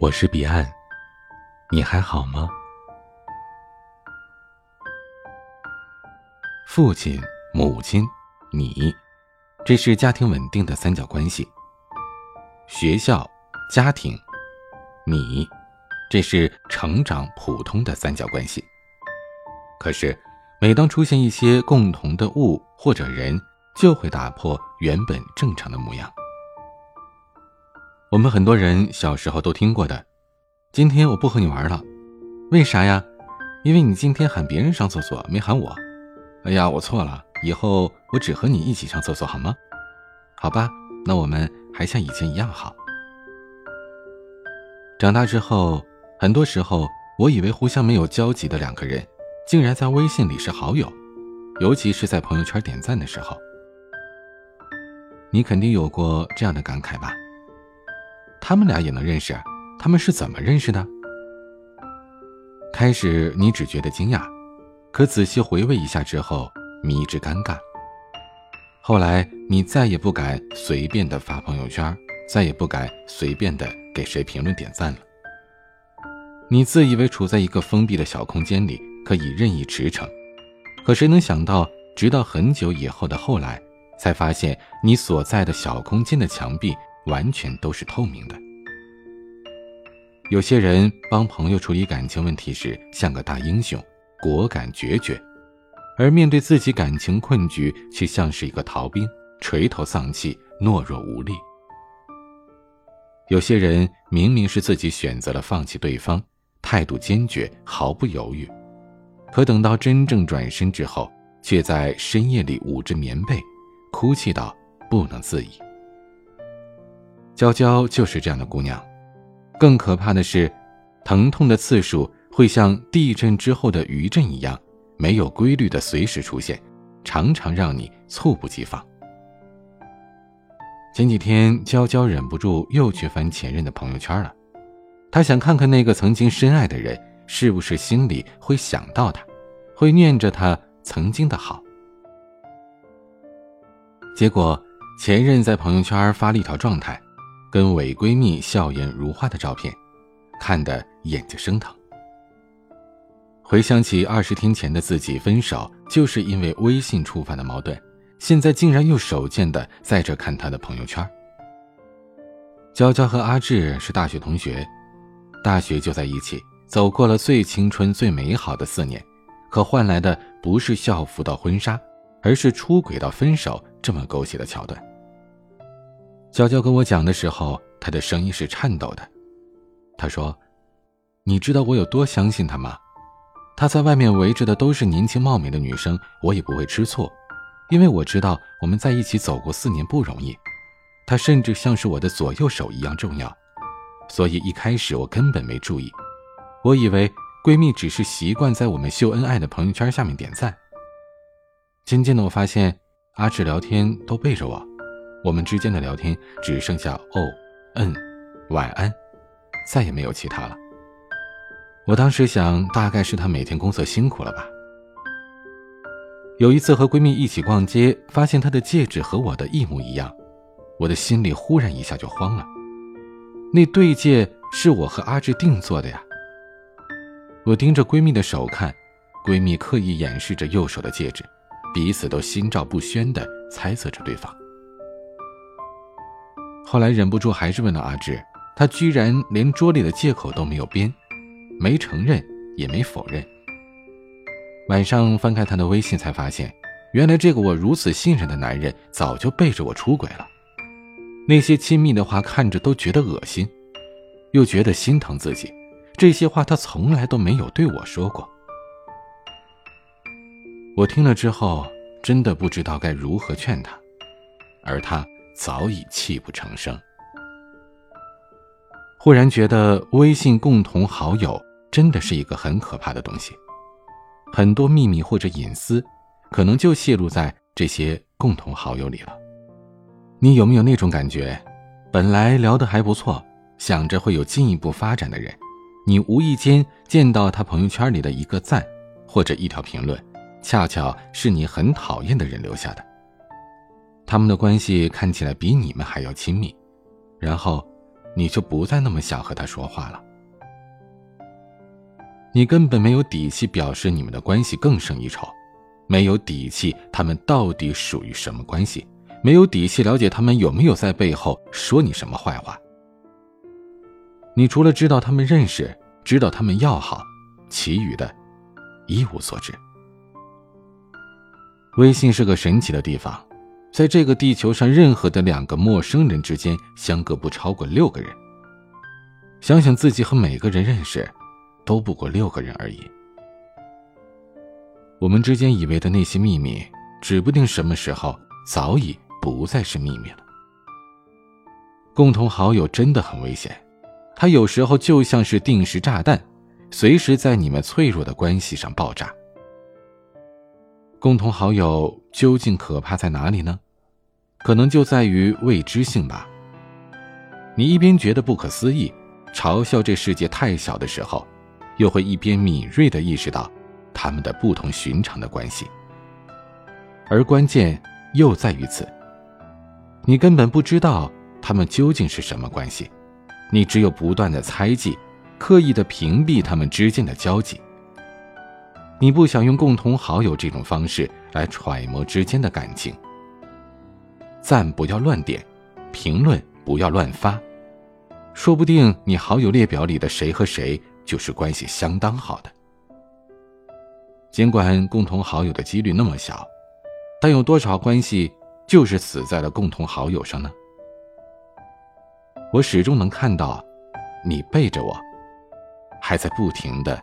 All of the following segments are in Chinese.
我是彼岸，你还好吗？父亲、母亲、你，这是家庭稳定的三角关系。学校、家庭、你，这是成长普通的三角关系。可是，每当出现一些共同的物或者人，就会打破原本正常的模样。我们很多人小时候都听过的，今天我不和你玩了，为啥呀？因为你今天喊别人上厕所，没喊我。哎呀，我错了，以后我只和你一起上厕所好吗？好吧，那我们还像以前一样好。长大之后，很多时候我以为互相没有交集的两个人，竟然在微信里是好友，尤其是在朋友圈点赞的时候，你肯定有过这样的感慨吧？他们俩也能认识，他们是怎么认识的？开始你只觉得惊讶，可仔细回味一下之后，迷之尴尬。后来你再也不敢随便的发朋友圈，再也不敢随便的给谁评论点赞了。你自以为处在一个封闭的小空间里，可以任意驰骋，可谁能想到，直到很久以后的后来，才发现你所在的小空间的墙壁。完全都是透明的。有些人帮朋友处理感情问题时像个大英雄，果敢决绝；而面对自己感情困局，却像是一个逃兵，垂头丧气，懦弱无力。有些人明明是自己选择了放弃对方，态度坚决，毫不犹豫，可等到真正转身之后，却在深夜里捂着棉被，哭泣到不能自已。娇娇就是这样的姑娘，更可怕的是，疼痛的次数会像地震之后的余震一样，没有规律的随时出现，常常让你猝不及防。前几天，娇娇忍不住又去翻前任的朋友圈了，她想看看那个曾经深爱的人是不是心里会想到他，会念着他曾经的好。结果，前任在朋友圈发了一条状态。跟伪闺蜜笑颜如花的照片，看得眼睛生疼。回想起二十天前的自己分手，就是因为微信触发的矛盾，现在竟然又手贱的在这看他的朋友圈。娇娇和阿志是大学同学，大学就在一起，走过了最青春、最美好的四年，可换来的不是校服到婚纱，而是出轨到分手这么狗血的桥段。娇娇跟我讲的时候，她的声音是颤抖的。她说：“你知道我有多相信他吗？他在外面围着的都是年轻貌美的女生，我也不会吃醋，因为我知道我们在一起走过四年不容易。他甚至像是我的左右手一样重要，所以一开始我根本没注意，我以为闺蜜只是习惯在我们秀恩爱的朋友圈下面点赞。渐渐的，我发现阿志聊天都背着我。”我们之间的聊天只剩下“哦”“嗯”“晚安”，再也没有其他了。我当时想，大概是她每天工作辛苦了吧。有一次和闺蜜一起逛街，发现她的戒指和我的一模一样，我的心里忽然一下就慌了。那对戒是我和阿志定做的呀。我盯着闺蜜的手看，闺蜜刻意掩饰着右手的戒指，彼此都心照不宣地猜测着对方。后来忍不住还是问了阿志，他居然连桌里的借口都没有编，没承认也没否认。晚上翻开他的微信，才发现，原来这个我如此信任的男人早就背着我出轨了。那些亲密的话看着都觉得恶心，又觉得心疼自己。这些话他从来都没有对我说过。我听了之后，真的不知道该如何劝他，而他。早已泣不成声。忽然觉得微信共同好友真的是一个很可怕的东西，很多秘密或者隐私，可能就泄露在这些共同好友里了。你有没有那种感觉？本来聊得还不错，想着会有进一步发展的人，你无意间见到他朋友圈里的一个赞，或者一条评论，恰巧是你很讨厌的人留下的。他们的关系看起来比你们还要亲密，然后你就不再那么想和他说话了。你根本没有底气表示你们的关系更胜一筹，没有底气他们到底属于什么关系，没有底气了解他们有没有在背后说你什么坏话。你除了知道他们认识，知道他们要好，其余的，一无所知。微信是个神奇的地方，在这个地球上，任何的两个陌生人之间相隔不超过六个人。想想自己和每个人认识。都不过六个人而已。我们之间以为的那些秘密，指不定什么时候早已不再是秘密了。共同好友真的很危险，他有时候就像是定时炸弹，随时在你们脆弱的关系上爆炸。共同好友究竟可怕在哪里呢？可能就在于未知性吧。你一边觉得不可思议，嘲笑这世界太小的时候。又会一边敏锐地意识到他们的不同寻常的关系，而关键又在于此：你根本不知道他们究竟是什么关系，你只有不断的猜忌，刻意的屏蔽他们之间的交集。你不想用共同好友这种方式来揣摩之间的感情，赞不要乱点，评论不要乱发，说不定你好友列表里的谁和谁。就是关系相当好的。尽管共同好友的几率那么小，但有多少关系就是死在了共同好友上呢？我始终能看到，你背着我，还在不停的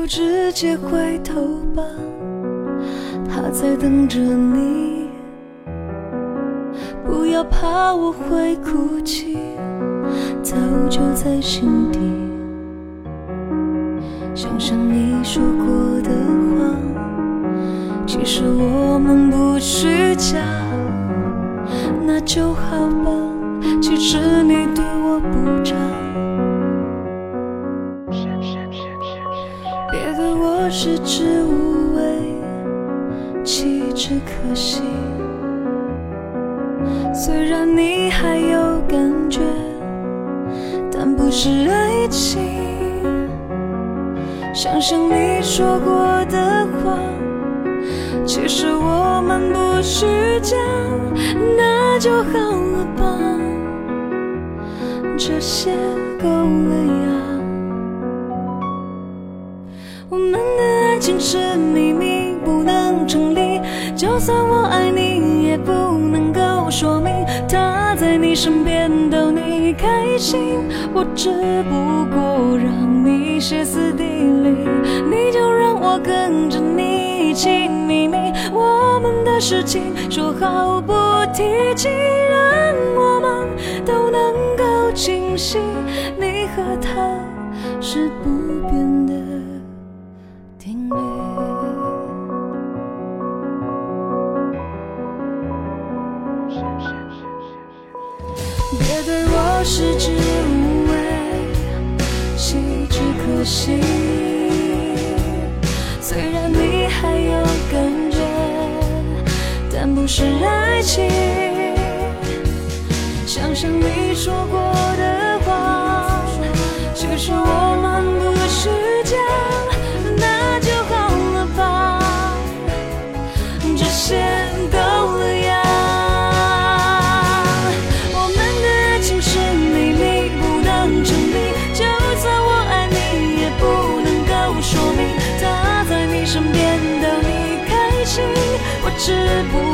就直接回头吧，他在等着你。不要怕我会哭泣，早就在心底。只可惜。虽然你还有感觉，但不是爱情。想想你说过的话，其实我们不虚假，那就好了吧。这些够了呀。我们的爱情是秘密，就算我爱你，也不能够说明他在你身边逗你开心。我只不过让你歇斯底里，你就让我跟着你一起秘密。我们的事情说好不提起，让我们都能够清晰。你和他是不变食之无味，弃之可惜。虽然你还有感觉，但不是爱情。想想你说过是不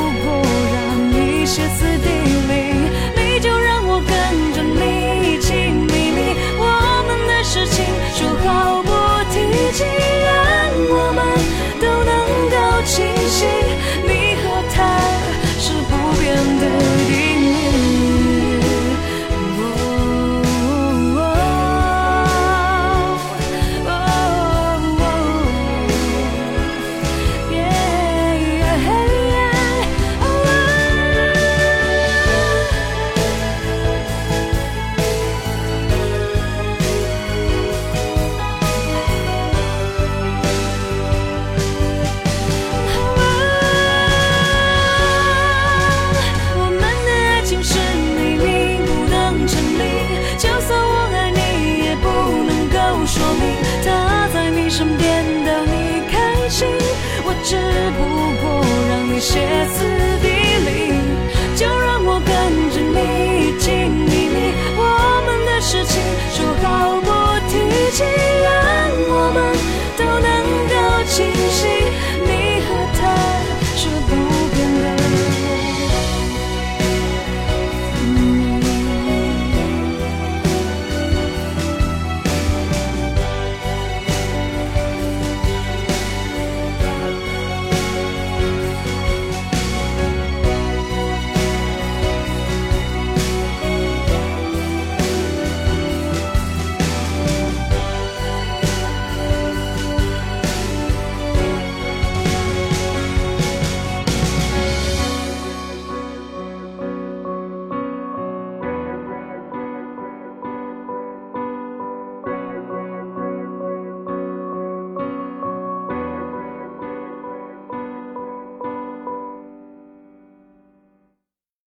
身边的你开心我只不过让你歇斯底里就让我跟着你一起秘密我们的事情说好不提起让我们都能够清醒